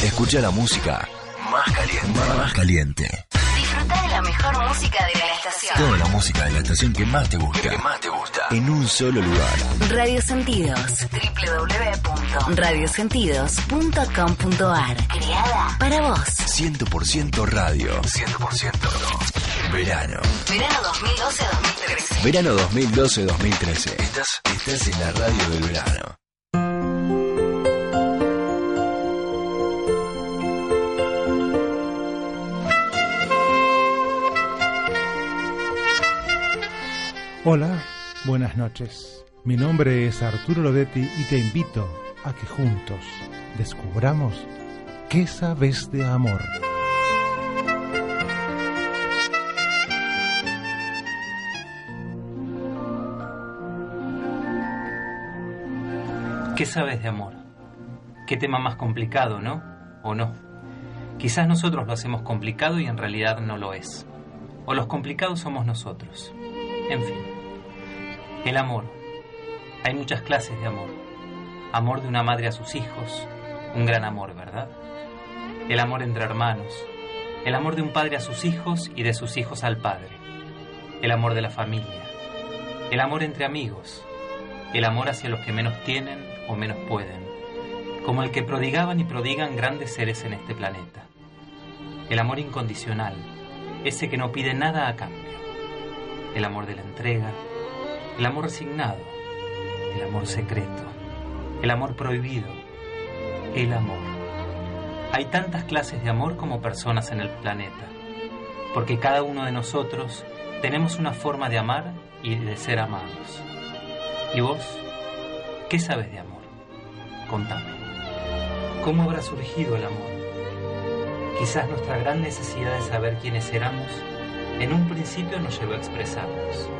Escucha la música más caliente. Más caliente. Disfruta de la mejor música de la estación. Toda la música de la estación que más te gusta. Que más te gusta. En un solo lugar. Radio Sentidos. www.radiosentidos.com.ar. Creada para vos. 100% radio. 100% verano. Verano 2012-2013. Verano 2012-2013. Estás, estás en la radio del verano. Hola, buenas noches. Mi nombre es Arturo Lodetti y te invito a que juntos descubramos qué sabes de amor. ¿Qué sabes de amor? Qué tema más complicado, ¿no? ¿O no? Quizás nosotros lo hacemos complicado y en realidad no lo es. O los complicados somos nosotros. En fin. El amor. Hay muchas clases de amor. Amor de una madre a sus hijos, un gran amor, ¿verdad? El amor entre hermanos. El amor de un padre a sus hijos y de sus hijos al padre. El amor de la familia. El amor entre amigos. El amor hacia los que menos tienen o menos pueden. Como el que prodigaban y prodigan grandes seres en este planeta. El amor incondicional. Ese que no pide nada a cambio. El amor de la entrega, el amor resignado, el amor secreto, el amor prohibido, el amor. Hay tantas clases de amor como personas en el planeta, porque cada uno de nosotros tenemos una forma de amar y de ser amados. ¿Y vos? ¿Qué sabes de amor? Contame. ¿Cómo habrá surgido el amor? Quizás nuestra gran necesidad de saber quiénes éramos en un principio nos llevó a expresarnos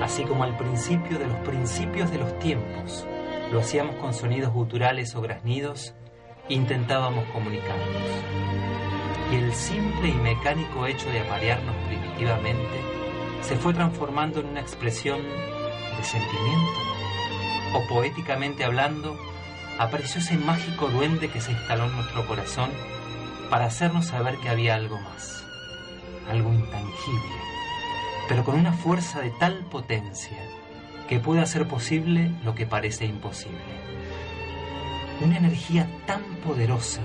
así como al principio de los principios de los tiempos, lo hacíamos con sonidos guturales o graznidos, intentábamos comunicarnos. Y el simple y mecánico hecho de aparearnos primitivamente se fue transformando en una expresión de sentimiento. O poéticamente hablando, apareció ese mágico duende que se instaló en nuestro corazón para hacernos saber que había algo más, algo intangible pero con una fuerza de tal potencia que puede hacer posible lo que parece imposible. Una energía tan poderosa,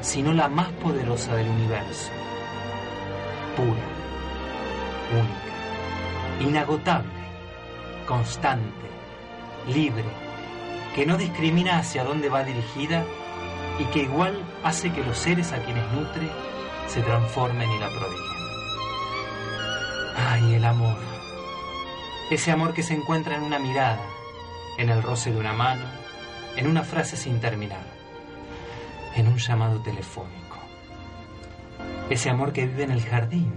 si no la más poderosa del universo, pura, única, inagotable, constante, libre, que no discrimina hacia dónde va dirigida y que igual hace que los seres a quienes nutre se transformen y la prodiguen. Ay, el amor. Ese amor que se encuentra en una mirada, en el roce de una mano, en una frase sin terminar, en un llamado telefónico. Ese amor que vive en el jardín,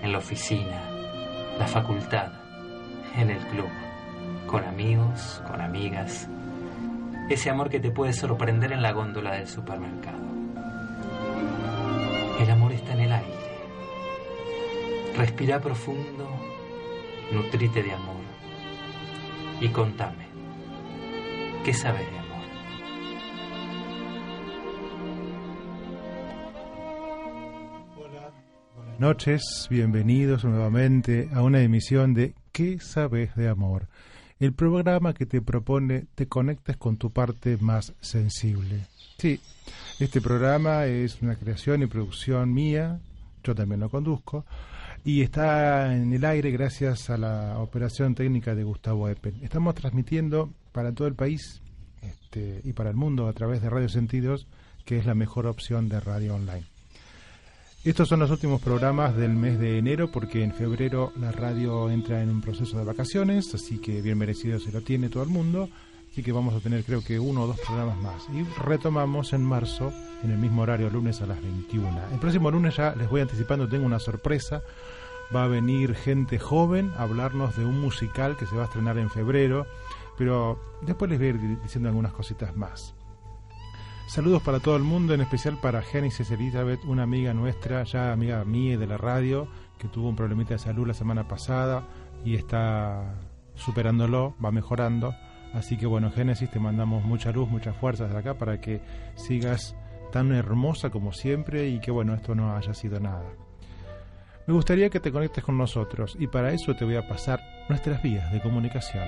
en la oficina, la facultad, en el club, con amigos, con amigas. Ese amor que te puede sorprender en la góndola del supermercado. El amor está en el aire Respira profundo, nutrite de amor y contame, ¿qué sabes de amor? Hola, buenas noches, bienvenidos nuevamente a una emisión de ¿Qué sabes de amor? El programa que te propone te conectes con tu parte más sensible. Sí, este programa es una creación y producción mía, yo también lo conduzco y está en el aire gracias a la operación técnica de Gustavo Eppen. Estamos transmitiendo para todo el país este, y para el mundo a través de Radio Sentidos, que es la mejor opción de radio online. Estos son los últimos programas del mes de enero porque en febrero la radio entra en un proceso de vacaciones, así que bien merecido se lo tiene todo el mundo Así que vamos a tener creo que uno o dos programas más. Y retomamos en marzo, en el mismo horario, lunes a las 21. El próximo lunes ya les voy anticipando, tengo una sorpresa. Va a venir gente joven a hablarnos de un musical que se va a estrenar en febrero. Pero después les voy a ir diciendo algunas cositas más. Saludos para todo el mundo, en especial para Génesis Elizabeth, una amiga nuestra, ya amiga mía de la radio, que tuvo un problemita de salud la semana pasada y está superándolo, va mejorando. Así que bueno, Génesis, te mandamos mucha luz, muchas fuerzas desde acá para que sigas tan hermosa como siempre y que bueno, esto no haya sido nada. Me gustaría que te conectes con nosotros y para eso te voy a pasar nuestras vías de comunicación.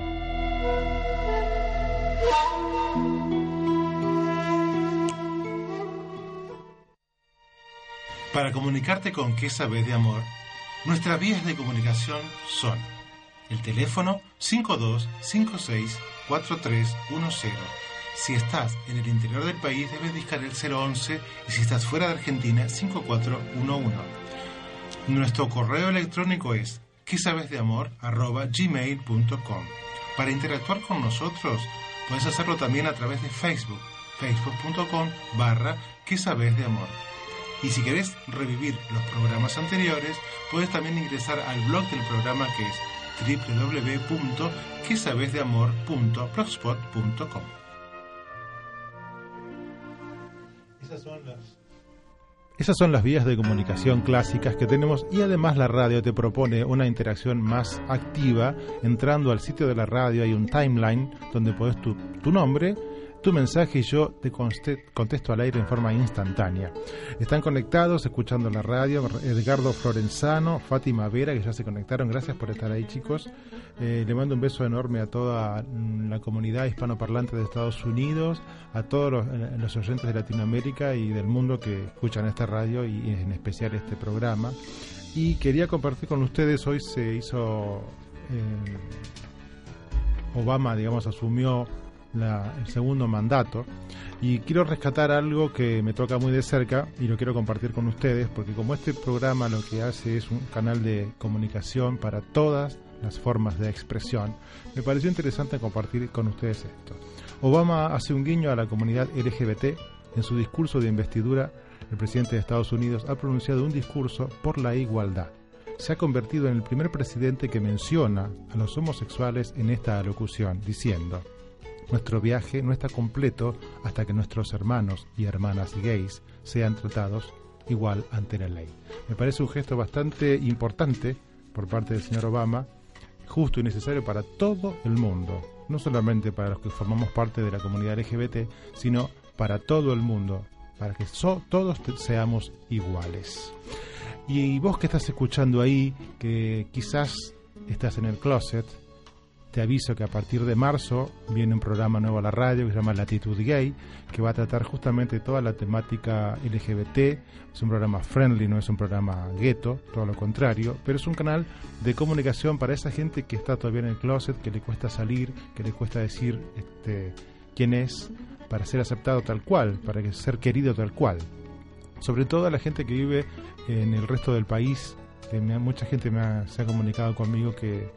Para comunicarte con qué sabes de amor, nuestras vías de comunicación son el teléfono 52564310. Si estás en el interior del país debes discar el 011 y si estás fuera de Argentina 5411. Nuestro correo electrónico es quesabesdeamor@gmail.com. Para interactuar con nosotros puedes hacerlo también a través de Facebook, facebook.com barra que. Y si querés revivir los programas anteriores, puedes también ingresar al blog del programa que es www.quesabesdeamor.blogspot.com. Esas son las esas son las vías de comunicación clásicas que tenemos y además la radio te propone una interacción más activa. Entrando al sitio de la radio hay un timeline donde puedes tu, tu nombre, tu mensaje y yo te contesto al aire en forma instantánea. Están conectados, escuchando la radio, Edgardo Florenzano, Fátima Vera, que ya se conectaron. Gracias por estar ahí, chicos. Eh, le mando un beso enorme a toda la comunidad hispanoparlante de Estados Unidos, a todos los, eh, los oyentes de Latinoamérica y del mundo que escuchan esta radio y en especial este programa. Y quería compartir con ustedes, hoy se hizo... Eh, Obama, digamos, asumió el segundo mandato. Y quiero rescatar algo que me toca muy de cerca y lo quiero compartir con ustedes, porque como este programa lo que hace es un canal de comunicación para todas las formas de expresión, me pareció interesante compartir con ustedes esto. Obama hace un guiño a la comunidad LGBT. En su discurso de investidura, el presidente de Estados Unidos ha pronunciado un discurso por la igualdad. Se ha convertido en el primer presidente que menciona a los homosexuales en esta alocución, diciendo, nuestro viaje no está completo hasta que nuestros hermanos y hermanas gays sean tratados igual ante la ley. Me parece un gesto bastante importante por parte del señor Obama, justo y necesario para todo el mundo, no solamente para los que formamos parte de la comunidad LGBT, sino para todo el mundo, para que todos seamos iguales. Y vos que estás escuchando ahí, que quizás estás en el closet, te aviso que a partir de marzo viene un programa nuevo a la radio que se llama Latitud Gay, que va a tratar justamente toda la temática LGBT. Es un programa friendly, no es un programa gueto, todo lo contrario, pero es un canal de comunicación para esa gente que está todavía en el closet, que le cuesta salir, que le cuesta decir este, quién es, para ser aceptado tal cual, para ser querido tal cual. Sobre todo a la gente que vive en el resto del país, mucha gente me se ha comunicado conmigo que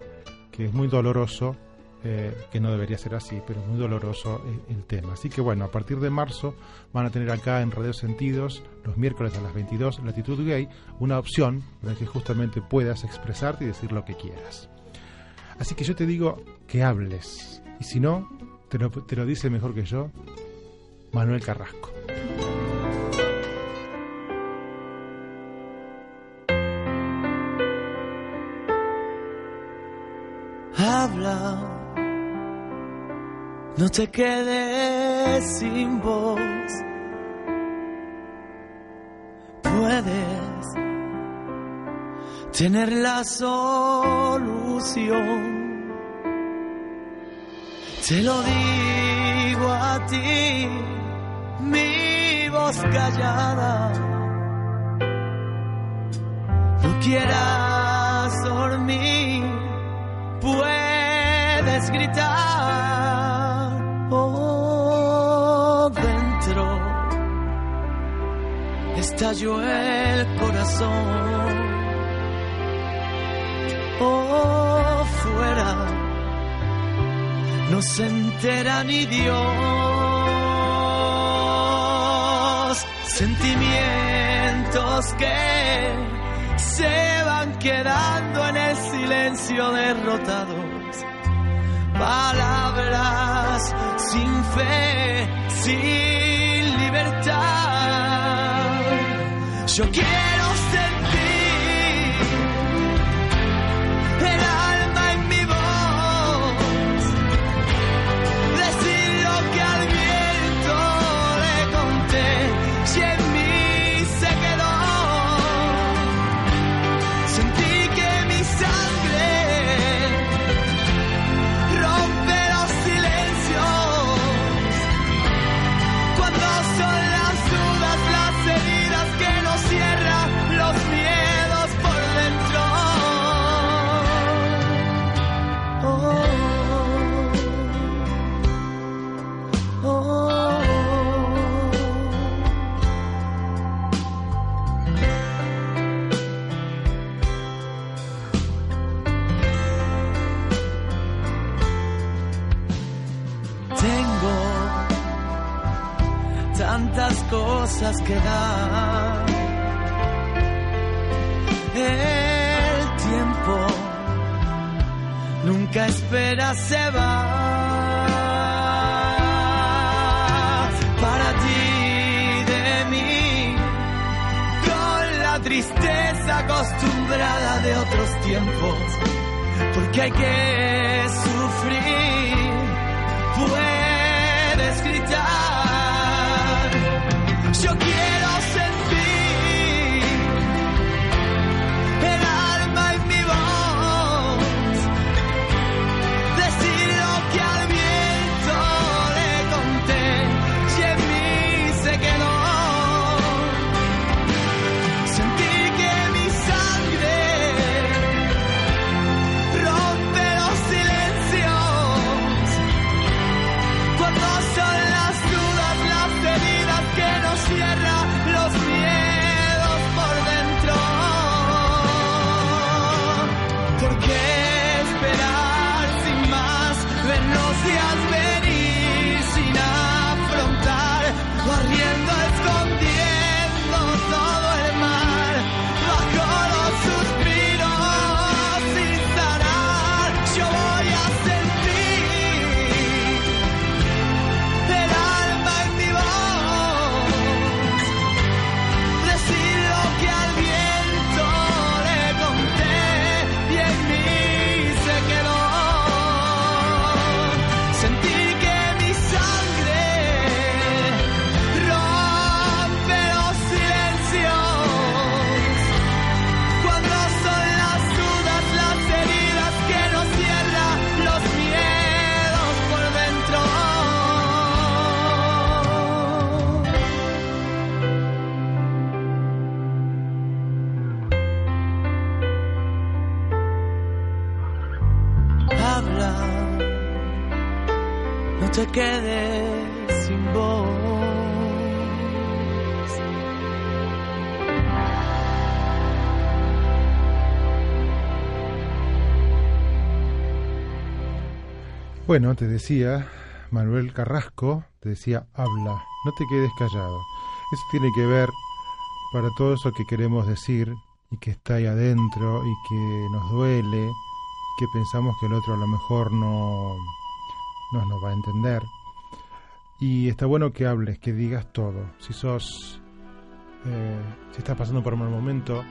que es muy doloroso, eh, que no debería ser así, pero es muy doloroso el, tema. Así que bueno, a partir de marzo van a tener acá en Radio Sentidos, los miércoles a las 22, Latitud Gay, una opción para que justamente puedas expresarte y decir lo que quieras. Así que yo te digo que hables, y si no, te lo, te lo dice mejor que yo Manuel Carrasco. No te quedes sin voz. Puedes tener la solución. Te lo digo a ti, mi voz callada. No quieras dormir gritar oh, dentro estalló el corazón oh fuera no se entera ni Dios. Sentimientos que se van quedando en el silencio derrotados. Palabras sin fe, sin libertad. Yo quiero Bueno, te decía Manuel Carrasco, te decía, habla, no te quedes callado. Eso tiene que ver para todo eso que queremos decir y que está ahí adentro y que nos duele, que pensamos que el otro a lo mejor no, no nos va a entender. Y está bueno que hables, que digas todo. Si sos, eh, si estás pasando por un mal momento,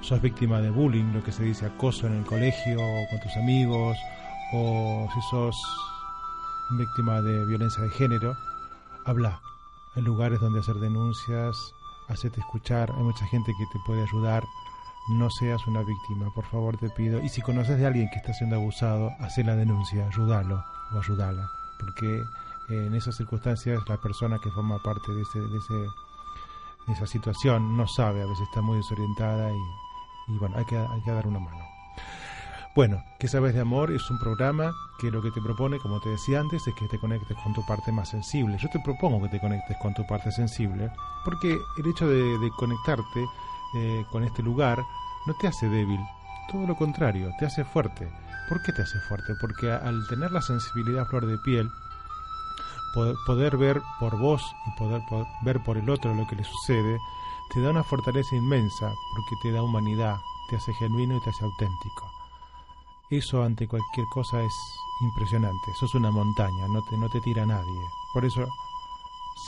sos víctima de bullying, lo que se dice acoso en el colegio, con tus amigos, o si sos víctima de violencia de género, habla. Hay lugares donde hacer denuncias, hacerte escuchar, hay mucha gente que te puede ayudar. No seas una víctima, por favor te pido. Y si conoces de alguien que está siendo abusado, haz la denuncia, ayúdalo o ayúdala. Porque eh, en esas circunstancias la persona que forma parte de, ese, de, ese, de esa situación no sabe, a veces está muy desorientada y, y bueno, hay que, hay que dar una mano. Bueno, ¿qué sabes de amor? Es un programa que lo que te propone, como te decía antes, es que te conectes con tu parte más sensible. Yo te propongo que te conectes con tu parte sensible, porque el hecho de, conectarte eh, con este lugar no te hace débil, todo lo contrario, te hace fuerte, ¿Por qué te hace fuerte? Porque al tener la sensibilidad flor de piel, po- poder ver por vos y poder po- ver por el otro lo que le sucede, te da una fortaleza inmensa porque te da humanidad, te hace genuino y te hace auténtico. Eso ante cualquier cosa es impresionante. Sos una montaña, no te, no te tira nadie. Por eso,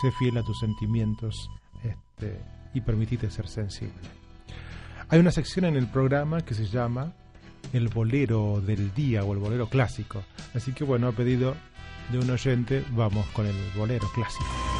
sé fiel a tus sentimientos este, y permitite ser sensible. Hay una sección en el programa que se llama el bolero del día o el bolero clásico. Así que bueno, a pedido de un oyente, vamos con el bolero clásico.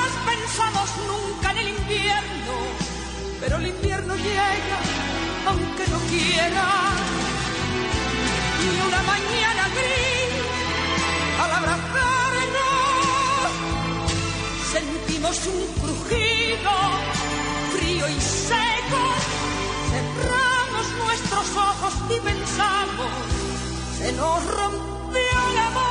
pero el invierno llega aunque no quiera. Y una mañana gris, al abrazarnos, sentimos un crujido frío y seco. Cerramos nuestros ojos y pensamos, se nos rompió el amor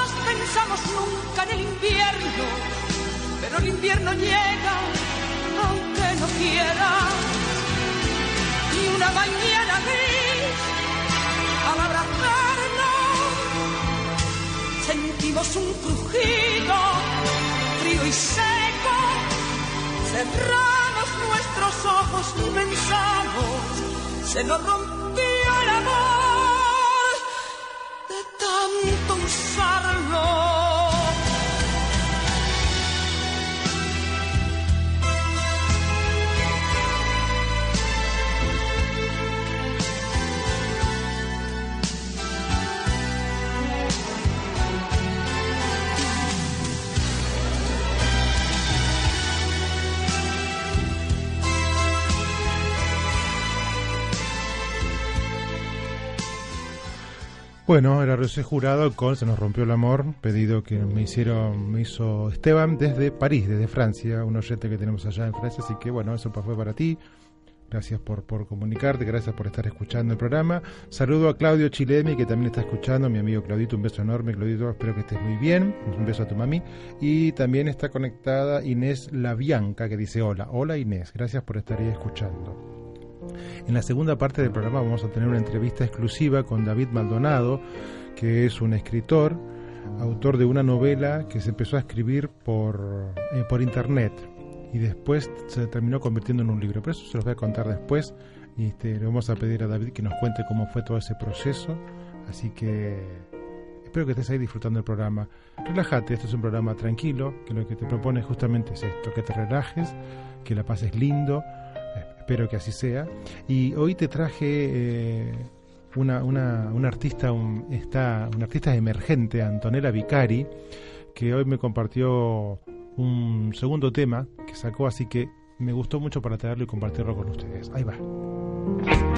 pensamos nunca en el invierno, pero el invierno llega aunque no quiera. Y una mañana gris al abrazarnos sentimos un crujido frío y seco. Cerramos nuestros ojos y pensamos, se nos rompió el amor de tanto usarlo. Bueno, era Rosé Jurado con Se nos rompió el amor, pedido que me hicieron, me hizo Esteban desde París, desde Francia, un oyente que tenemos allá en Francia, así que bueno, eso fue para ti. Gracias por, por comunicarte, gracias por estar escuchando el programa. Saludo a Claudio Chilemi, que también está escuchando, mi amigo Claudito, un beso enorme, Claudito, espero que estés muy bien, un beso a tu mami. Y también está conectada Inés Labianca, que dice hola, hola Inés, gracias por estar ahí escuchando. En la segunda parte del programa vamos a tener una entrevista exclusiva con David Maldonado, que es un escritor, autor de una novela que se empezó a escribir por, eh, por internet y después se terminó convirtiendo en un libro. Pero eso se los voy a contar después y este, le vamos a pedir a David que nos cuente cómo fue todo ese proceso. Así que espero que estés ahí disfrutando el programa. Relájate, este es un programa tranquilo, que lo que te propone justamente es esto, que te relajes, que la pases lindo espero que así sea. Y hoy te traje eh, una, una, artista, un, está, una artista emergente, Antonella Vicari, que hoy me compartió un segundo tema que sacó, así que me gustó mucho para traerlo y compartirlo con ustedes. Ahí va.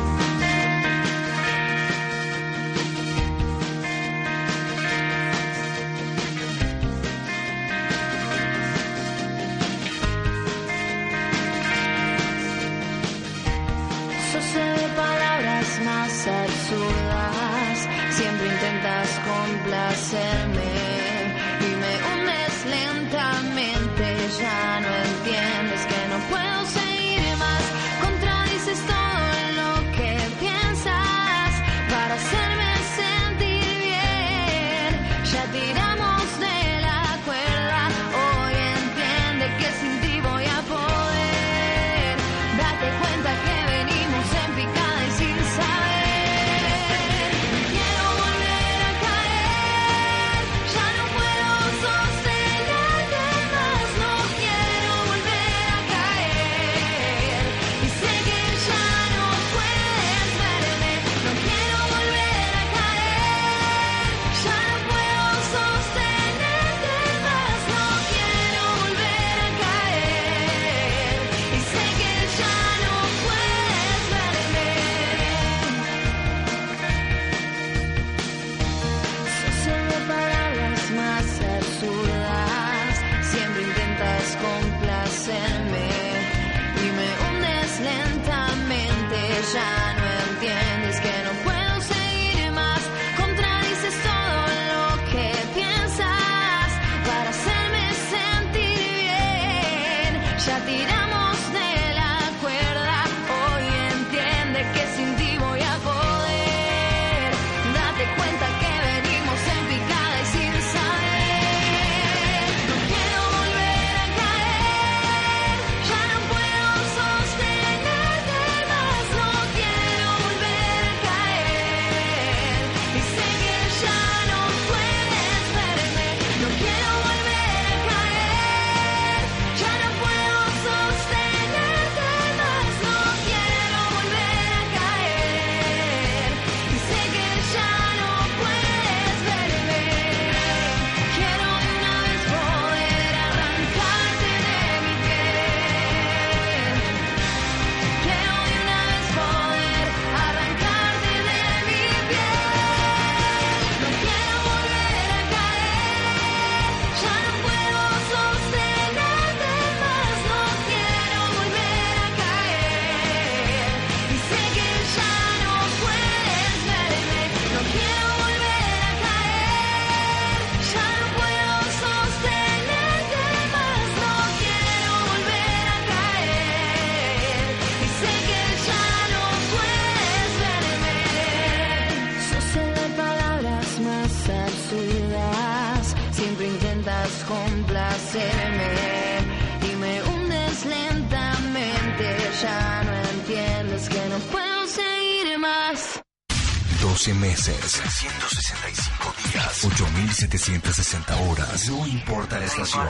8760 horas. No importa la estación.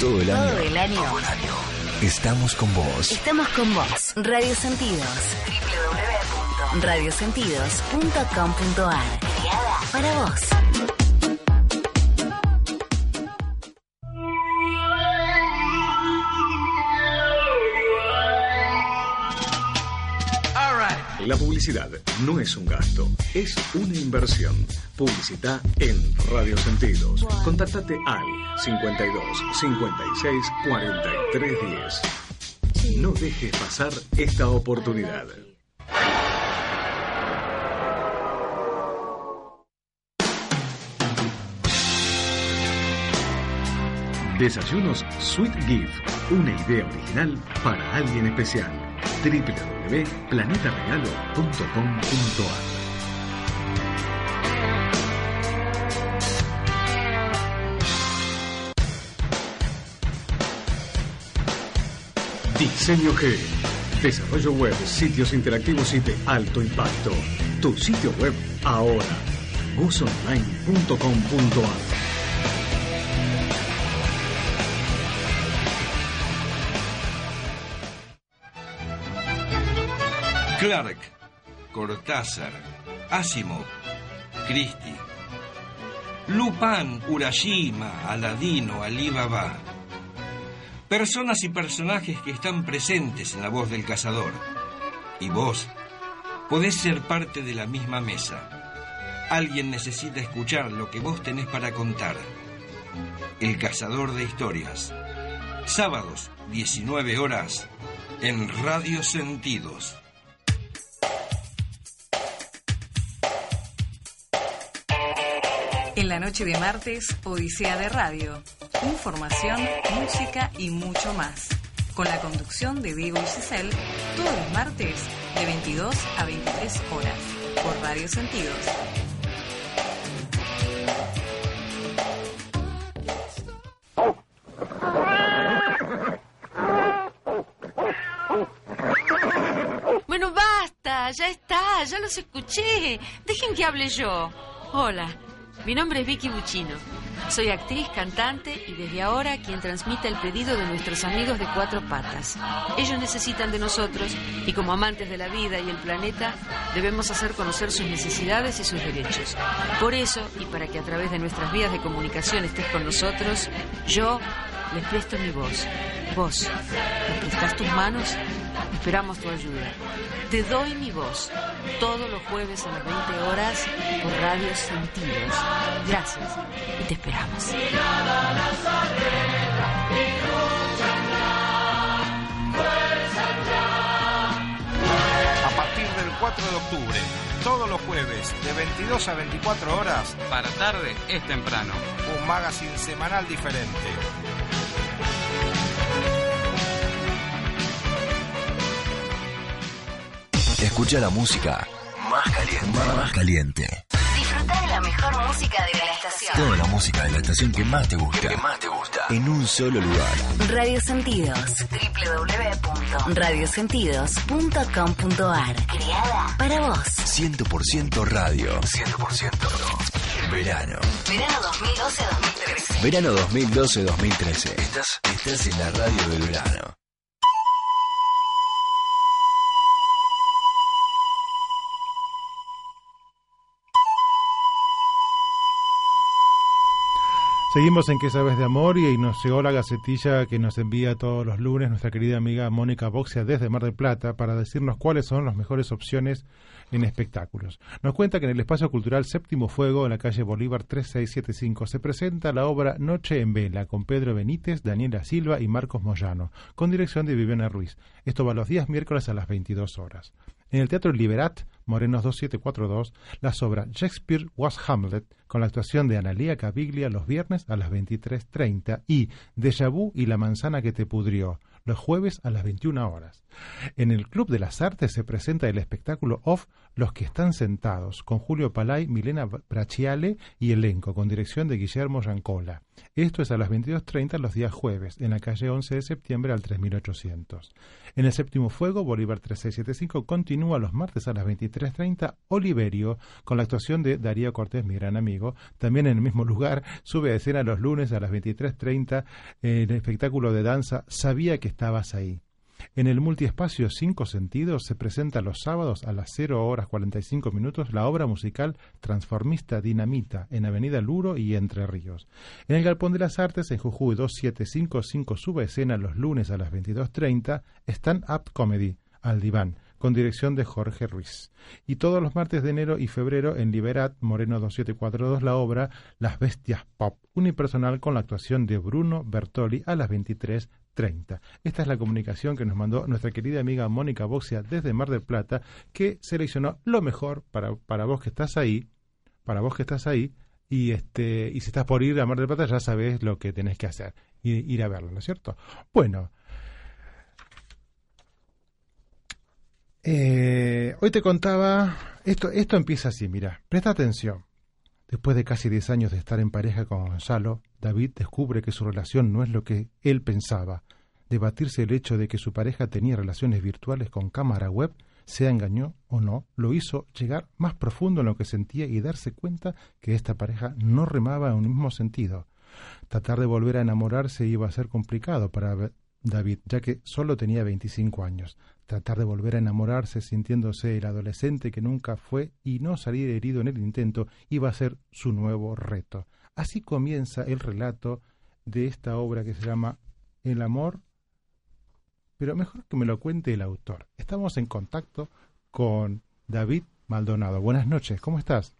Todo el año. Todo el año. Estamos con vos. Estamos con vos. Radio Sentidos. www.radiosentidos.com.ar. Para vos. La publicidad no es un gasto, es una inversión. Publicita en Radio Sentidos. Contáctate al 52 56 43 10. No dejes pasar esta oportunidad. Desayunos Sweet Gift, una idea original para alguien especial. www.planetaregalo.com.ar Diseño G. Desarrollo web, sitios interactivos y de alto impacto. Tu sitio web ahora. gusonline.com.ar Clark, Cortázar, Asimov, Christie, Lupin, Urashima, Aladino, Alibaba. Personas y personajes que están presentes en la voz del cazador. Y vos podés ser parte de la misma mesa. Alguien necesita escuchar lo que vos tenés para contar. El cazador de historias. Sábados, 19 horas, en Radio Sentidos. En la noche de martes, Odisea de Radio. Información, música y mucho más. Con la conducción de Diego y Giselle, todos martes de 22 a 23 horas. Por Radio Sentidos. Bueno, basta, ya está, ya los escuché. Dejen que hable yo. Hola, mi nombre es Vicky Buchino. Soy actriz, cantante y desde ahora quien transmite el pedido de nuestros amigos de cuatro patas. Ellos necesitan de nosotros y como amantes de la vida y el planeta debemos hacer conocer sus necesidades y sus derechos. Por eso, y para que a través de nuestras vías de comunicación estés con nosotros, yo les presto mi voz. Vos, ¿me prestas tus manos? Esperamos tu ayuda. Te doy mi voz todos los jueves a las 20 horas por Radio Sentidos. Gracias y te esperamos. A partir del 4 de octubre, todos los jueves, de 22 a 24 horas, Para tarde es temprano. un magazine semanal diferente. Escucha la música más caliente. Más caliente. Disfruta de la mejor música de la estación. Toda la música de la estación que más te gusta. Que más te gusta. En un solo lugar. Radio Sentidos. www.radiosentidos.com.ar Creada para vos. 100% radio. 100% verano. Verano 2012-2013. Verano 2012-2013. Estás, estás en la radio del verano. Seguimos en ¿Qué sabes de amor? Y nos llegó la gacetilla que nos envía todos los lunes nuestra querida amiga Mónica Boxia desde Mar del Plata para decirnos cuáles son las mejores opciones en espectáculos. Nos cuenta que en el Espacio Cultural Séptimo Fuego, en la calle Bolívar 3675, se presenta la obra Noche en Vela con Pedro Benítez, Daniela Silva y Marcos Moyano, con dirección de Viviana Ruiz. Esto va los días miércoles a las 22 horas. En el Teatro Liberat, Morenos 2742, las obras Shakespeare Was Hamlet, con la actuación de Analia Caviglia los viernes a las 23.30 y Déjà y La manzana que te pudrió, los jueves a las 21 horas. En el Club de las Artes se presenta el espectáculo Off Los que están sentados, con Julio Palay, Milena Brachiale y elenco, con dirección de Guillermo Rancola. Esto es a las 22.30 los días jueves, en la calle 11 de septiembre al 3800. En el séptimo fuego, Bolívar 3675 continúa los martes a las 23.30 Oliverio, con la actuación de Darío Cortés, mi gran amigo. También en el mismo lugar sube a escena los lunes a las 23.30 el espectáculo de danza Sabía que estabas ahí. En el multiespacio Cinco Sentidos se presenta los sábados a las 0 horas 45 minutos la obra musical Transformista Dinamita en Avenida Luro y Entre Ríos. En el Galpón de las Artes en Jujuy 2755 sube a escena los lunes a las 22.30 Stand Up Comedy al diván con dirección de Jorge Ruiz. Y todos los martes de enero y febrero en Liberat, Moreno 2742, la obra Las Bestias Pop, unipersonal con la actuación de Bruno Bertoli a las 23.30. Esta es la comunicación que nos mandó nuestra querida amiga Mónica Boxia desde Mar del Plata, que seleccionó lo mejor para, para vos que estás ahí, para vos que estás ahí, y este y si estás por ir a Mar del Plata ya sabes lo que tenés que hacer, ir, ir a verlo, ¿no es cierto? Bueno, Eh, hoy te contaba, esto, esto empieza así, mira, presta atención. Después de casi 10 años de estar en pareja con Gonzalo, David descubre que su relación no es lo que él pensaba. Debatirse el hecho de que su pareja tenía relaciones virtuales con cámara web, sea engañó o no, lo hizo llegar más profundo en lo que sentía y darse cuenta que esta pareja no remaba en un mismo sentido. Tratar de volver a enamorarse iba a ser complicado para David, ya que solo tenía 25 años tratar de volver a enamorarse sintiéndose el adolescente que nunca fue y no salir herido en el intento iba a ser su nuevo reto. Así comienza el relato de esta obra que se llama El amor, pero mejor que me lo cuente el autor. Estamos en contacto con David Maldonado. Buenas noches, ¿cómo estás?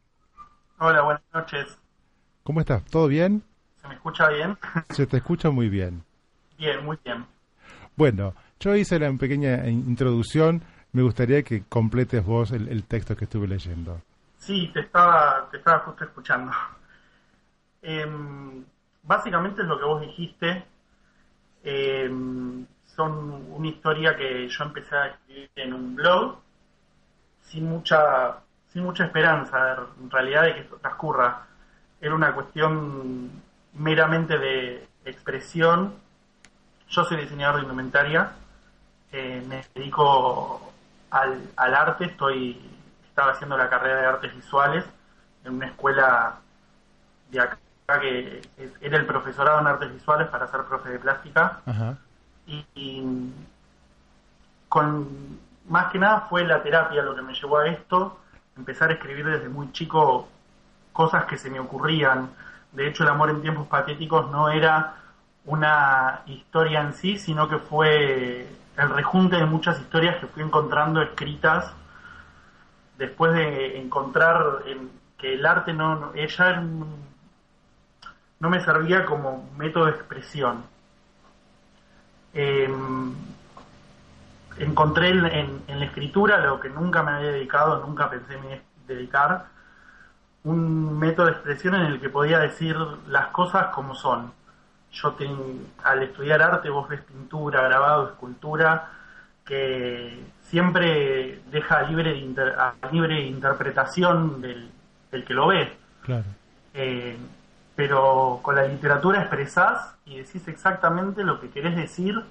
Hola, buenas noches. ¿Cómo estás? ¿Todo bien? ¿Se me escucha bien? Se te escucha muy bien. Bien, muy bien. Bueno, yo hice la pequeña introducción, me gustaría que completes vos el, texto que estuve leyendo. Sí, te estaba, te estaba justo escuchando. Em, básicamente es lo que vos dijiste. Em, son una historia que yo empecé a escribir en un blog sin mucha, sin mucha esperanza en realidad de que esto transcurra. Era una cuestión meramente de expresión. Yo soy diseñador de indumentaria eh, me dedico al, arte, estoy estaba haciendo la carrera de artes visuales en una escuela de acá que era el profesorado en artes visuales para ser profe de plástica. Y, con más que nada fue la terapia lo que me llevó a esto empezar a escribir desde muy chico cosas que se me ocurrían. De hecho el amor en tiempos patéticos no era una historia en sí sino que fue el rejunte de muchas historias que fui encontrando escritas después de encontrar que el arte no, ella no me servía como método de expresión. Em, encontré en, la escritura lo que nunca me había dedicado, nunca pensé en dedicar, un método de expresión en el que podía decir las cosas como son yo al estudiar arte vos ves pintura, grabado, escultura, que siempre deja libre libre interpretación del, que lo ve. Eh, pero con la literatura expresás y decís exactamente lo que querés decir,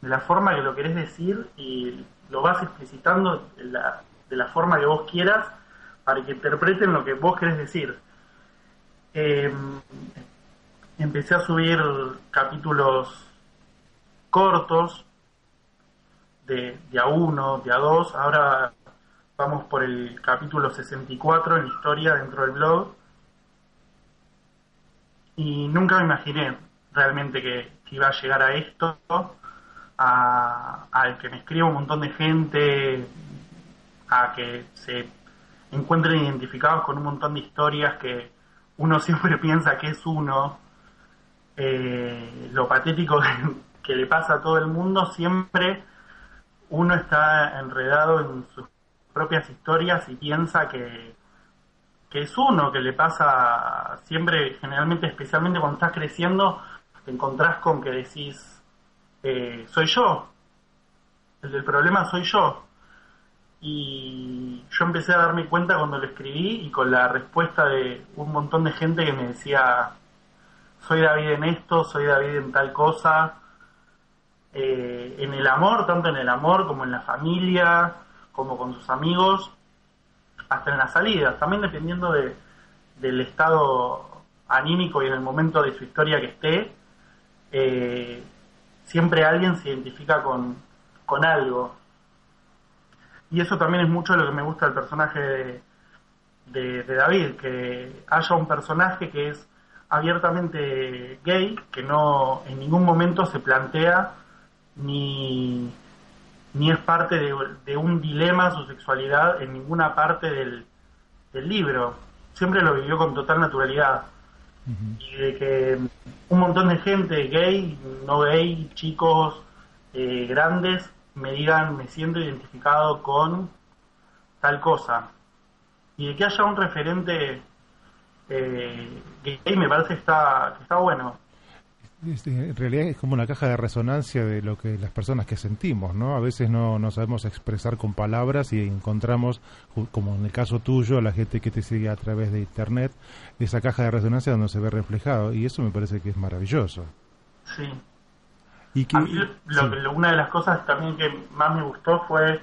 de la forma que lo querés decir y lo vas explicitando de la, de la forma que vos quieras para que interpreten lo que vos querés decir. Eh, empecé a subir capítulos cortos de, de a uno, de a dos. Ahora vamos por el capítulo 64 en historia dentro del blog. Y nunca me imaginé realmente que, iba a llegar a esto, a, a, que me escriba un montón de gente, a que se encuentren identificados con un montón de historias que uno siempre piensa que es uno eh, lo patético que, le pasa a todo el mundo, siempre uno está enredado en sus propias historias y piensa que, que es uno, que le pasa siempre, generalmente, especialmente cuando estás creciendo, te encontrás con que decís, eh, soy yo, el del problema soy yo. Y yo empecé a darme cuenta cuando lo escribí y con la respuesta de un montón de gente que me decía, soy David en esto, soy David en tal cosa, eh, en el amor, tanto en el amor como en la familia, como con sus amigos, hasta en las salidas, también dependiendo de, del estado anímico y en el momento de su historia que esté, eh, siempre alguien se identifica con, con algo. Y eso también es mucho de lo que me gusta del personaje de David, que haya un personaje que es abiertamente gay, que no en ningún momento se plantea ni, ni es parte de, de un dilema su sexualidad en ninguna parte del, del libro. Siempre lo vivió con total naturalidad. Y de que un montón de gente gay, no gay, chicos, eh, grandes, me digan, me siento identificado con tal cosa. Y de que haya un referente eh, gay me parece que está, que está bueno. Este, en realidad es como una caja de resonancia de lo que las personas que sentimos, ¿no? A veces no, no sabemos expresar con palabras y encontramos, como en el caso tuyo, a la gente que te sigue a través de internet, esa caja de resonancia donde se ve reflejado y eso me parece que es maravilloso. Sí. Y que, A mí lo- lo- una de las cosas también que más me gustó fue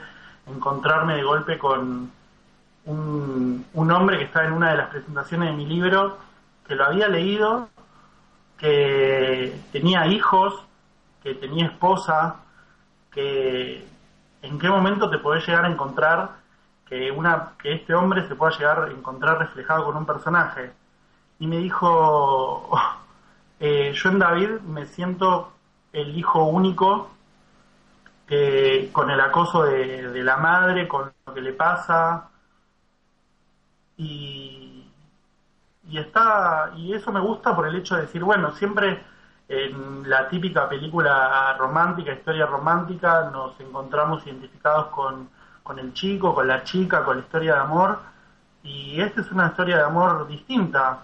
encontrarme de golpe con un, un hombre que estaba en una de las presentaciones de mi libro, que lo había leído, que tenía hijos, que tenía esposa, que en qué momento te podés llegar a encontrar que una que este hombre se pueda llegar a encontrar reflejado con un personaje. Y me dijo, eh, yo en David me siento el hijo único que con el acoso de, de la madre, con lo que le pasa. Y, y está y eso me gusta por el hecho de decir, bueno, siempre en la típica película romántica, historia romántica, nos encontramos identificados con, con el chico, con la chica, con la historia de amor. Y esta es una historia de amor distinta,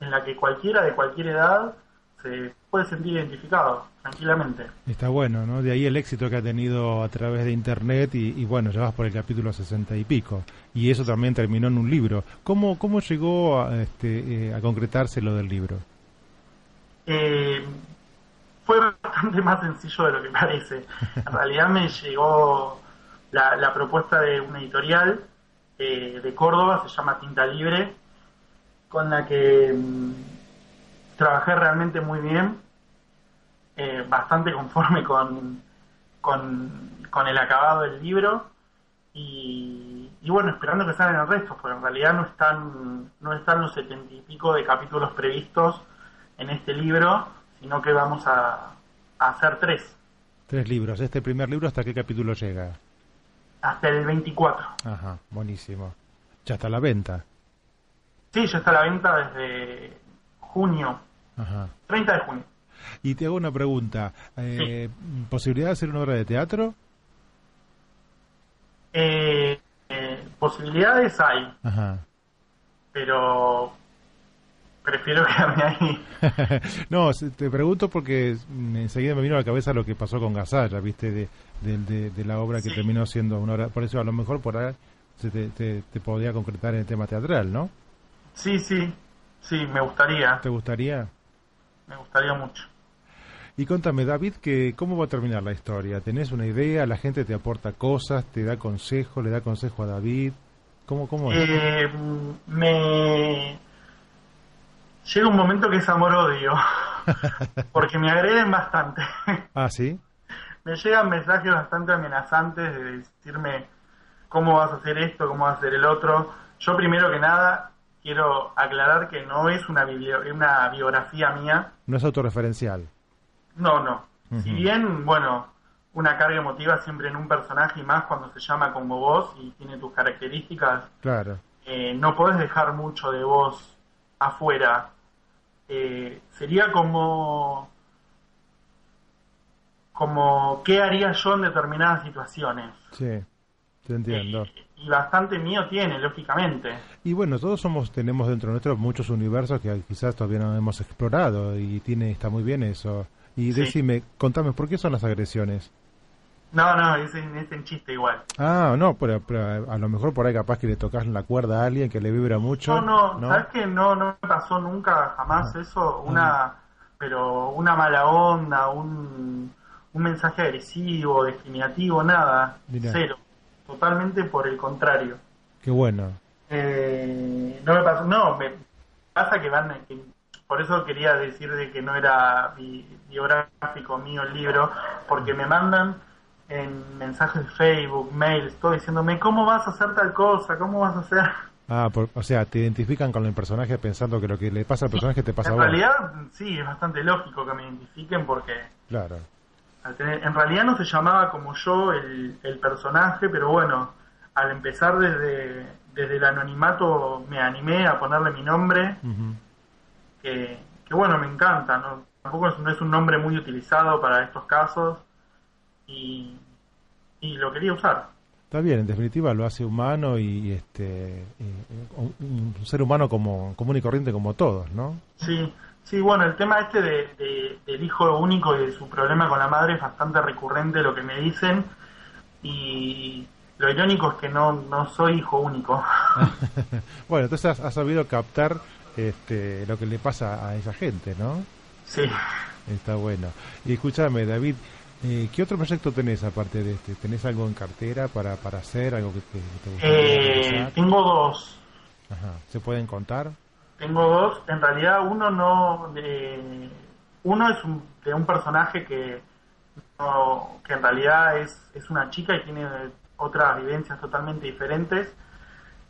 en la que cualquiera de cualquier edad se puede sentir identificado tranquilamente. Está bueno, ¿no? De ahí el éxito que ha tenido a través de internet y, y bueno, ya vas por el capítulo sesenta y pico. Y eso también terminó en un libro. ¿Cómo, cómo llegó a, este, eh, a concretarse lo del libro? Eh, fue bastante más sencillo de lo que parece. En realidad me llegó la, la propuesta de una editorial eh, de Córdoba, se llama Tinta Libre, con la que mm, trabajé realmente muy bien, eh, bastante conforme con, con, con el acabado del libro y, y bueno, esperando que salgan el resto, porque en realidad no están, no están los setenta y pico de capítulos previstos en este libro, sino que vamos a, a hacer tres, Tres libros. ¿Este primer libro hasta qué capítulo llega? hasta el 24. Ajá, buenísimo. Ya está a la venta. Sí, ya está a la venta desde junio, Ajá. 30 de junio. Y te hago una pregunta. Eh, ¿Posibilidad de hacer una obra de teatro? Eh, eh, posibilidades hay, Ajá. pero prefiero quedarme ahí. no, te pregunto porque enseguida me vino a la cabeza lo que pasó con Gasalla, ¿viste? De, de, de- de la obra que terminó siendo una obra. Por eso, a lo mejor por ahí se te, te, te podría concretar en el tema teatral, ¿no? Sí, sí, sí, me gustaría, ¿Te gustaría? me gustaría mucho. Y contame, David, que ¿cómo va a terminar la historia? ¿Tenés una idea? ¿La gente te aporta cosas? ¿Te da consejo? ¿Le da consejo a David? ¿Cómo, cómo es? Eh, me llega un momento que es amor-odio, porque me agreden bastante. ah, ¿sí? me llegan mensajes bastante amenazantes de decirme cómo vas a hacer esto, cómo vas a hacer el otro. Yo primero que nada quiero aclarar que no es una, una biografía mía, No es autorreferencial. no, no. Si bien, bueno, una carga emotiva siempre en un personaje y más cuando se llama como vos y tiene tus características, Claro. eh, no podés dejar mucho de vos afuera. Eh, sería como como qué haría yo en determinadas situaciones. Sí, te entiendo. Y bastante mío tiene, lógicamente. Y bueno, todos somos tenemos dentro nuestro muchos universos que quizás todavía no hemos explorado y tiene está muy bien eso. Y Sí. decime, contame, ¿por qué son las agresiones? No, no, es en, es en chiste igual. Ah, no, pero, pero a lo mejor por ahí capaz que le tocas la cuerda a alguien que le vibra mucho. No, no, ¿sabes que no, no me pasó nunca jamás eso? Una, pero una mala onda, un, un mensaje agresivo, discriminativo, nada, Mirá. cero. Totalmente por el contrario. Qué bueno. Eh, no me pasó, no, me pasa que van, que- por eso quería decir de que no era bi- biográfico mío el libro, porque me mandan en mensajes de Facebook, mails, todo diciéndome, ¿cómo vas a hacer tal cosa? ¿Cómo vas a hacer? Ah, por- o sea, te identifican con el personaje pensando que lo que le pasa al personaje te pasa a En vos. realidad, sí, es bastante lógico que me identifiquen porque Claro. En realidad no se llamaba como yo el, el personaje, pero bueno, al empezar desde, desde el anonimato me animé a ponerle mi nombre, que, que bueno, me encanta, ¿no? tampoco es, no es un nombre muy utilizado para estos casos y, y lo quería usar. Está bien, en definitiva lo hace humano y, este un, un ser humano como común y corriente como todos, ¿no? Sí, sí, bueno, el tema este de, de- del hijo único y de su problema con la madre es bastante recurrente lo que me dicen y lo irónico es que no, no soy hijo único. bueno, entonces has, has sabido captar este, lo que le pasa a esa gente, ¿no? Sí. Está bueno. Y escúchame, David, eh, ¿qué otro proyecto tenés aparte de este? ¿Tenés algo en cartera para, para hacer, algo que te, que te gustaría Eh, tengo dos. Ajá. ¿Se pueden contar? Tengo dos. En realidad uno no... eh, uno es un- de un personaje que, no- que en realidad es, es una chica y tiene otras vivencias totalmente diferentes.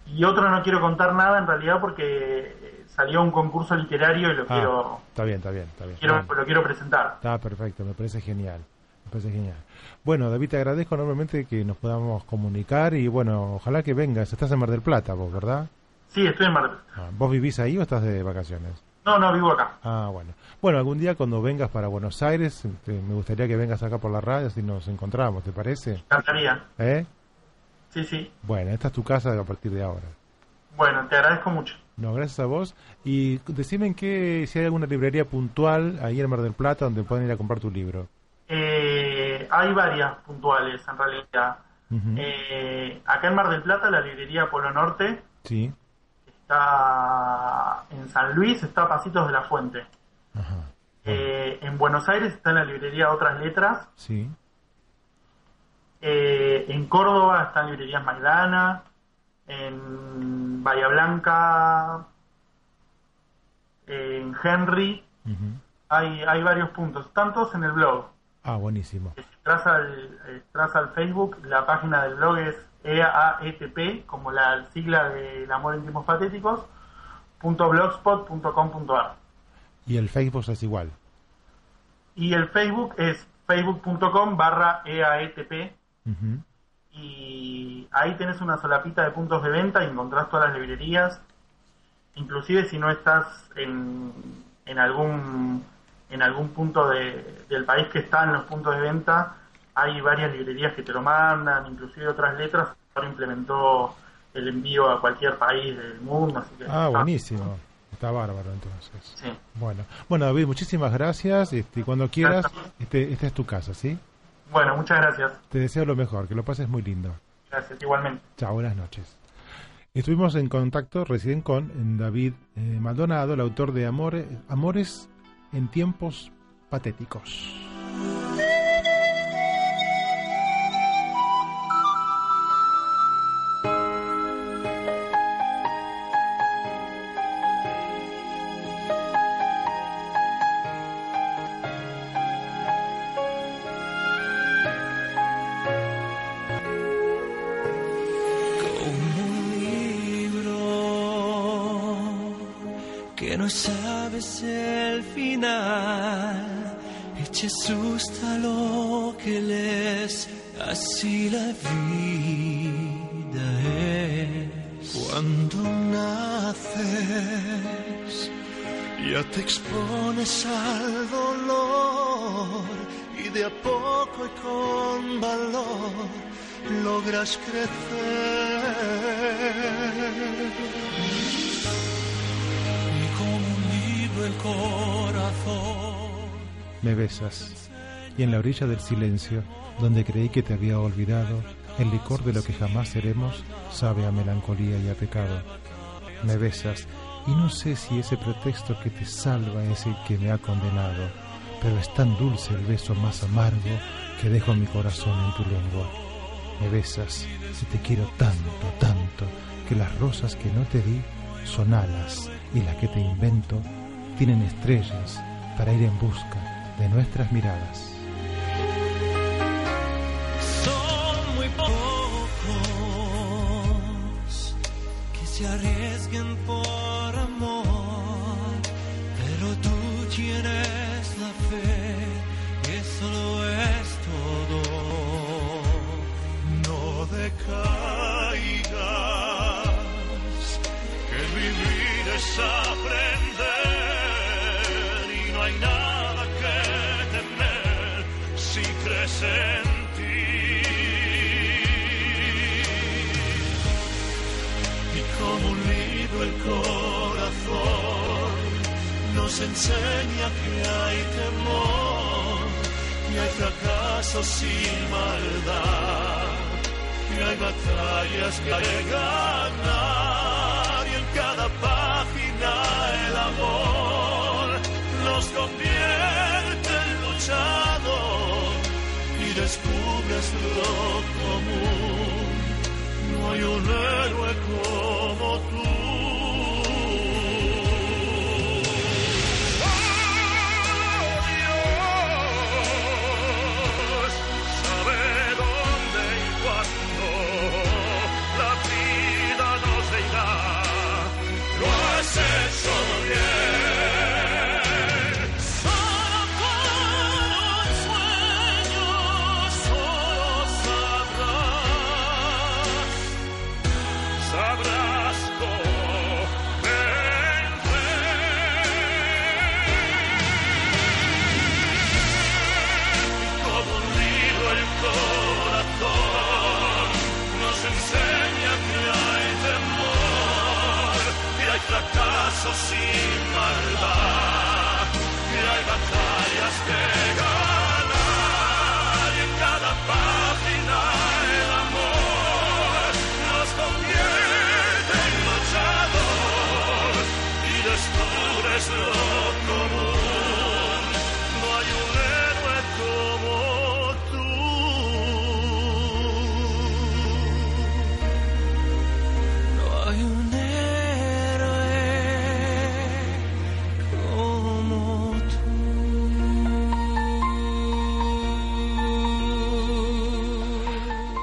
Y otro no quiero contar nada en realidad porque eh, salió a un concurso literario y lo Ah, quiero, está bien, está bien, está bien. quiero lo quiero presentar. Está perfecto, me parece genial. Me parece genial. Bueno, David, te agradezco enormemente que nos podamos comunicar y bueno, ojalá que vengas. Estás en Mar del Plata, vos, ¿verdad? Sí, estoy en Mar del Plata. Ah, ¿Vos vivís ahí o estás de vacaciones? No, no, vivo acá. Ah, bueno. Bueno, algún día cuando vengas para Buenos Aires, este, me gustaría que vengas acá por la radio si nos encontramos, ¿te parece? Encantaría. ¿Eh? Sí, sí. Bueno, esta es tu casa a partir de ahora. Bueno, te agradezco mucho. No, gracias a vos. Y decime en qué, si hay alguna librería puntual ahí en Mar del Plata donde puedan ir a comprar tu libro. Eh, hay varias puntuales en realidad. Eh, acá en Mar del Plata, la librería Polo Norte Sí. Está en San Luis, está a Pasitos de la Fuente. Eh, en Buenos Aires está en la librería Otras Letras. Sí. Eh, en Córdoba están librerías Maidana. En Bahía Blanca. En Henry. Hay, hay varios puntos. Están todos en el blog. Ah, buenísimo. Tras al, tras al Facebook, la página del blog es E EAETP, como la sigla del amor en tiempos patéticos, punto blogspot.com.ar. Y el Facebook es igual. Y el Facebook es facebook.com barra EAETP Ujú. y ahí tenés una solapita de puntos de venta y encontrás todas las librerías. Inclusive si no estás en, en algún en algún punto de- del país que está en los puntos de venta, hay varias librerías que te lo mandan, inclusive otras letras. Ahora implementó el envío a cualquier país del mundo. Así que Ah, está- buenísimo. Está bárbaro entonces. Sí. Bueno, bueno David, muchísimas gracias. Este, y cuando quieras, este, esta es tu casa, ¿sí? Bueno, muchas gracias. Te deseo lo mejor, que lo pases muy lindo. Gracias, igualmente. Chao, buenas noches. Estuvimos en contacto recién con David eh, Maldonado, el autor de Amores en tiempos patéticos. El final te asusta lo que lees, así la vida es. Cuando naces, ya te expones al dolor y de a poco y con valor logras crecer. Me besas. Y en la orilla del silencio, donde creí que te había olvidado, el licor de lo que jamás seremos sabe a melancolía y a pecado. Me besas y no sé si ese pretexto que te salva es el que me ha condenado, pero es tan dulce el beso más amargo que dejo mi corazón en tu lengua. Me besas y te quiero tanto, tanto, que las rosas que no te di son alas y las que te invento tienen estrellas para ir en busca de nuestras miradas. Son muy pocos que se arriesguen por enseña que hay temor y hay fracasos sin maldad y hay batallas que hay que ganar y en cada página el amor nos convierte en luchador y descubres lo común. No hay un héroe como tú. Sin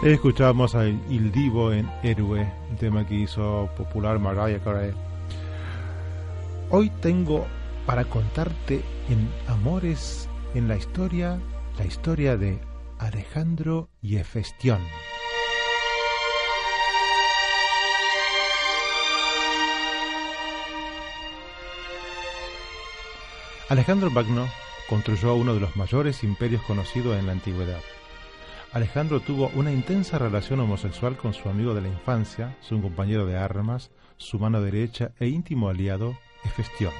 Escuchamos a Il Divo en Héroe, un tema que hizo popular Mariah Carey. Hoy tengo para contarte en Amores en la historia, la historia de Alejandro y Hefestión. Alejandro Magno construyó uno de los mayores imperios conocidos en la antigüedad. Alejandro tuvo una intensa relación homosexual con su amigo de la infancia, su compañero de armas, su mano derecha e íntimo aliado, Hefestión.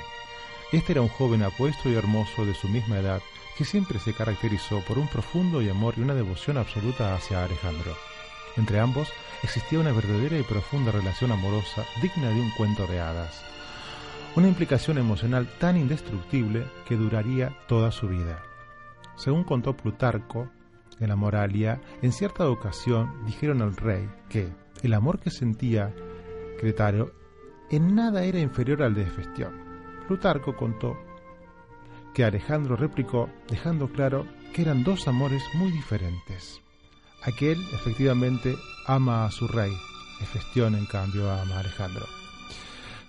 Este era un joven apuesto y hermoso de su misma edad que siempre se caracterizó por un profundo amor y una devoción absoluta hacia Alejandro. Entre ambos existía una verdadera y profunda relación amorosa digna de un cuento de hadas. Una implicación emocional tan indestructible que duraría toda su vida. Según contó Plutarco, en la Moralia, en cierta ocasión dijeron al rey que el amor que sentía Cretario en nada era inferior al de Hefestión. Plutarco contó que Alejandro replicó, dejando claro que eran dos amores muy diferentes. Aquel efectivamente ama a su rey, Hefestión en cambio ama a Alejandro.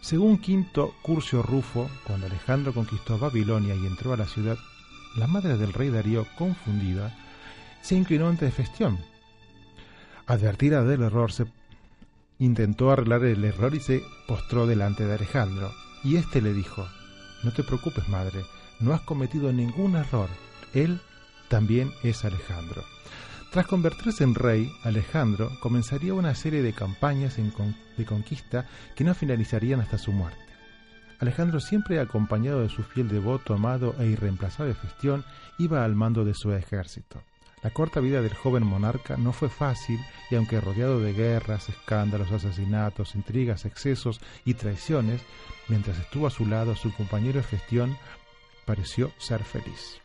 Según Quinto Curcio Rufo, cuando Alejandro conquistó Babilonia y entró a la ciudad, la madre del rey Darío, confundida, se inclinó ante Hefestión. Advertida del error, se intentó arreglar el error y se postró delante de Alejandro. Y éste le dijo, No te preocupes, madre, no has cometido ningún error. Él también es Alejandro. Tras convertirse en rey, Alejandro comenzaría una serie de campañas de conquista que no finalizarían hasta su muerte. Alejandro, siempre acompañado de su fiel devoto, amado e irreemplazable Festión, iba al mando de su ejército. La corta vida del joven monarca no fue fácil y aunque rodeado de guerras, escándalos, asesinatos, intrigas, excesos y traiciones, mientras estuvo a su lado su compañero Festión pareció ser feliz.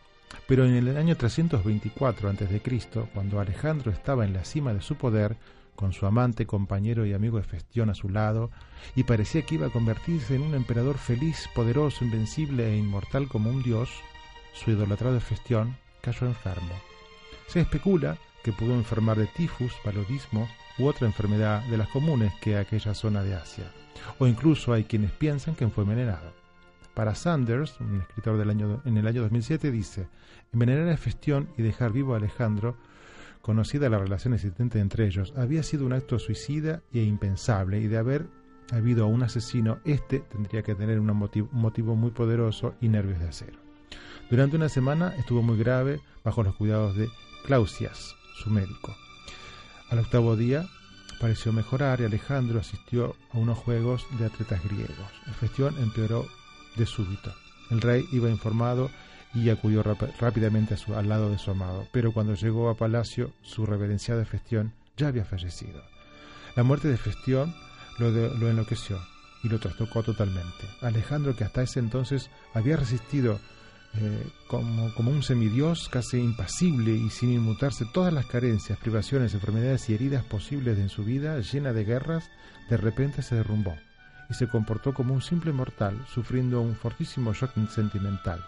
Pero en el año 324 a.C., cuando Alejandro estaba en la cima de su poder, con su amante, compañero y amigo Hefestión a su lado, y parecía que iba a convertirse en un emperador feliz, poderoso, invencible e inmortal como un dios, su idolatrado Hefestión cayó enfermo. Se especula que pudo enfermar de tifus, paludismo u otra enfermedad de las comunes que aquella zona de Asia, o incluso hay quienes piensan que fue envenenado. Para Sanders, un escritor del año, en el año 2007, dice, envenenar a Hefestión y dejar vivo a Alejandro conocida la relación existente entre ellos, había sido un acto suicida e impensable, y de haber habido un asesino, este tendría que tener un motivo muy poderoso y nervios de acero. Durante una semana estuvo muy grave bajo los cuidados de Clausias, su médico. Al octavo día pareció mejorar y Alejandro asistió a unos juegos de atletas griegos. Festión empeoró de súbito. El rey iba informado y acudió rápidamente al lado de su amado, pero cuando llegó a palacio, su reverenciada Festión ya había fallecido. La muerte de Festión lo, lo enloqueció y lo trastocó totalmente. Alejandro, que hasta ese entonces había resistido eh, como, como un semidios casi impasible y sin inmutarse todas las carencias, privaciones, enfermedades y heridas posibles en su vida, llena de guerras, de repente se derrumbó y se comportó como un simple mortal, sufriendo un fortísimo shock sentimental,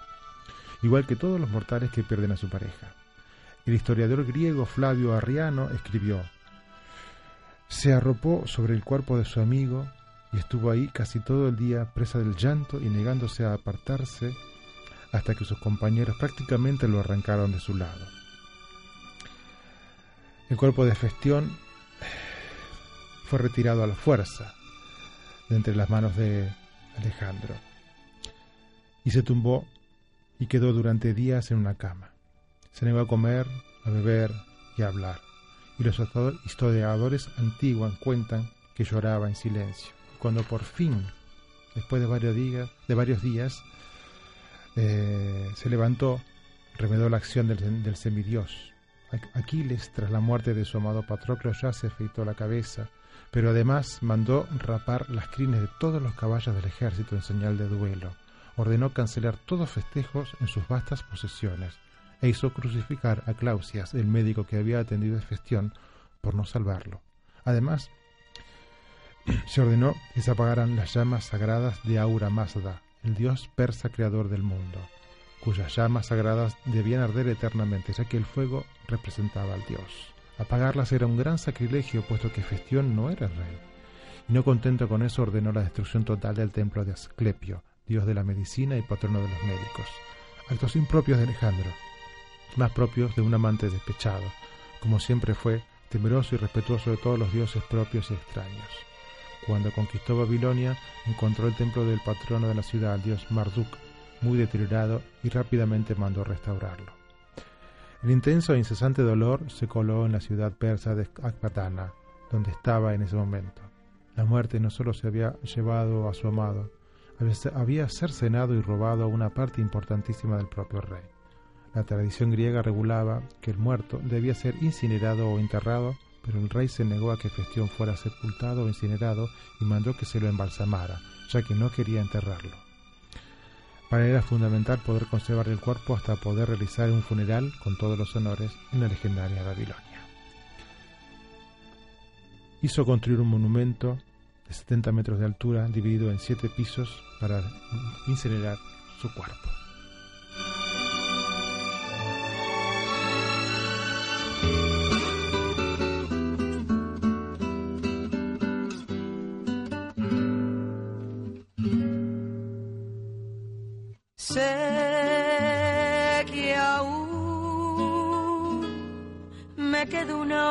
igual que todos los mortales que pierden a su pareja. El historiador griego Flavio Arriano escribió, se arropó sobre el cuerpo de su amigo y estuvo ahí casi todo el día presa del llanto y negándose a apartarse hasta que sus compañeros prácticamente lo arrancaron de su lado. El cuerpo de Festión fue retirado a la fuerza de entre las manos de Alejandro y se tumbó y quedó durante días en una cama. Se negó a comer, a beber y a hablar, y los historiadores antiguos cuentan que lloraba en silencio. Cuando por fin, después de varios días, de varios días eh, se levantó, remedó la acción del, semidios. Aquiles, tras la muerte de su amado Patroclo, ya se afeitó la cabeza, pero además mandó rapar las crines de todos los caballos del ejército en señal de duelo. Ordenó cancelar todos festejos en sus vastas posesiones e hizo crucificar a Clausias, el médico que había atendido a Festión, por no salvarlo. Además, se ordenó que se apagaran las llamas sagradas de Aura Mazda, el dios persa creador del mundo, cuyas llamas sagradas debían arder eternamente, ya que el fuego representaba al dios. Apagarlas era un gran sacrilegio, puesto que Festión no era rey. Y no contento con eso, ordenó la destrucción total del templo de Asclepio, dios de la medicina y patrono de los médicos. Actos impropios de Alejandro, más propios de un amante despechado, como siempre fue, temeroso y respetuoso de todos los dioses propios y extraños. Cuando conquistó Babilonia, encontró el templo del patrono de la ciudad, el dios Marduk, muy deteriorado, y rápidamente mandó restaurarlo. El intenso e incesante dolor se coló en la ciudad persa de Akbatana, donde estaba en ese momento. La muerte no solo se había llevado a su amado, había cercenado y robado una parte importantísima del propio rey. La tradición griega regulaba que el muerto debía ser incinerado o enterrado, pero el rey se negó a que Festión fuera sepultado o incinerado y mandó que se lo embalsamara, ya que no quería enterrarlo. Para él era fundamental poder conservar el cuerpo hasta poder realizar un funeral con todos los honores en la legendaria Babilonia. Hizo construir un monumento de 70 metros de altura dividido en siete pisos para incinerar su cuerpo.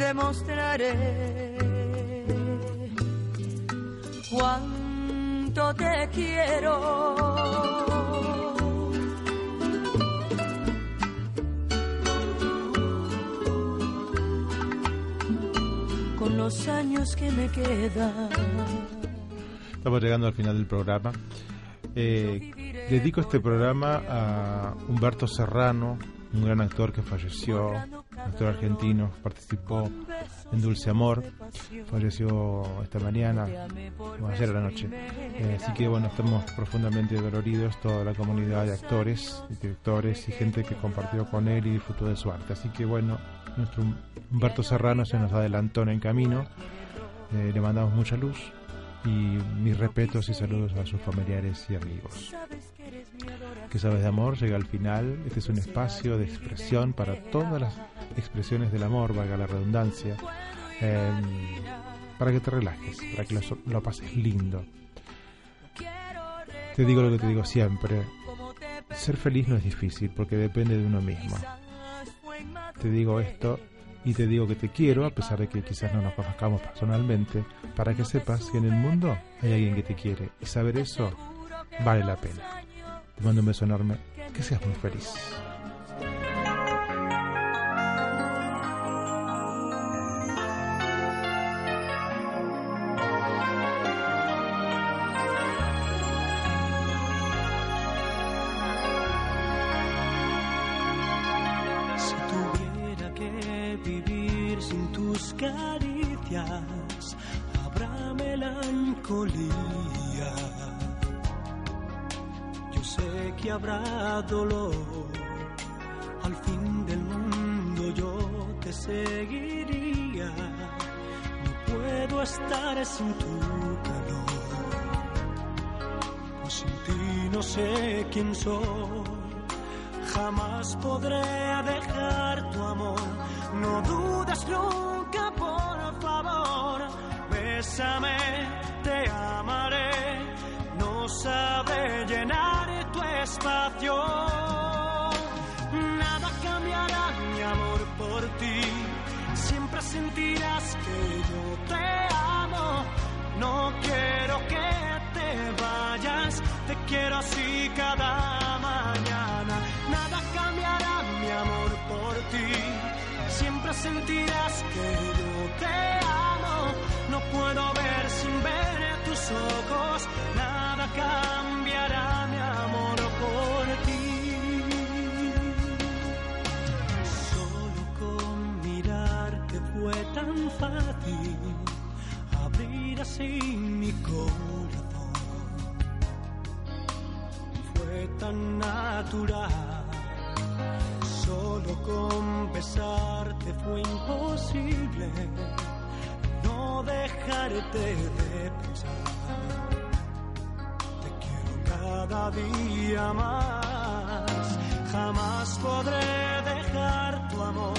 demostraré cuánto te quiero. Con los años que me quedan. Estamos llegando al final del programa. Eh, dedico este programa a Humberto Serrano, un gran actor que falleció, actor argentino, participó en Dulce Amor. Falleció esta mañana, o ayer a la noche. Eh, así que bueno, estamos profundamente doloridos, toda la comunidad de actores, directores y gente que compartió con él y disfrutó de su arte. Así que bueno, nuestro Humberto Serrano se nos adelantó en el camino. Eh, le mandamos mucha luz y mis respetos y saludos a sus familiares y amigos. Que sabes de amor llega al final. Este es un espacio de expresión para todas las expresiones del amor, valga la redundancia, em, para que te relajes, para que lo, lo pases lindo. Te digo lo que te digo siempre. Ser feliz no es difícil porque depende de uno mismo. Te digo esto y te digo que te quiero, a pesar de que quizás no nos conozcamos personalmente, para que sepas que en el mundo hay alguien que te quiere y saber eso vale la pena. Te mando un beso enorme, que seas muy feliz. dolor. Al fin del mundo yo te seguiría. No puedo estar sin tu calor. Pues sin ti no sé quién soy. Jamás podré dejar tu amor. No dudes nunca, por favor. Bésame, te amaré. No sabré. Nada cambiará mi amor por ti. Siempre sentirás que yo te amo. No quiero que te vayas. Te quiero así cada mañana. Nada cambiará mi amor por ti. Siempre sentirás que yo te amo. No puedo ver sin ver tus ojos. Nada cambiará tan fácil abrir así mi corazón. Fue tan natural, solo confesarte fue imposible no dejarte de pensar. Te quiero cada día más, jamás podré dejar tu amor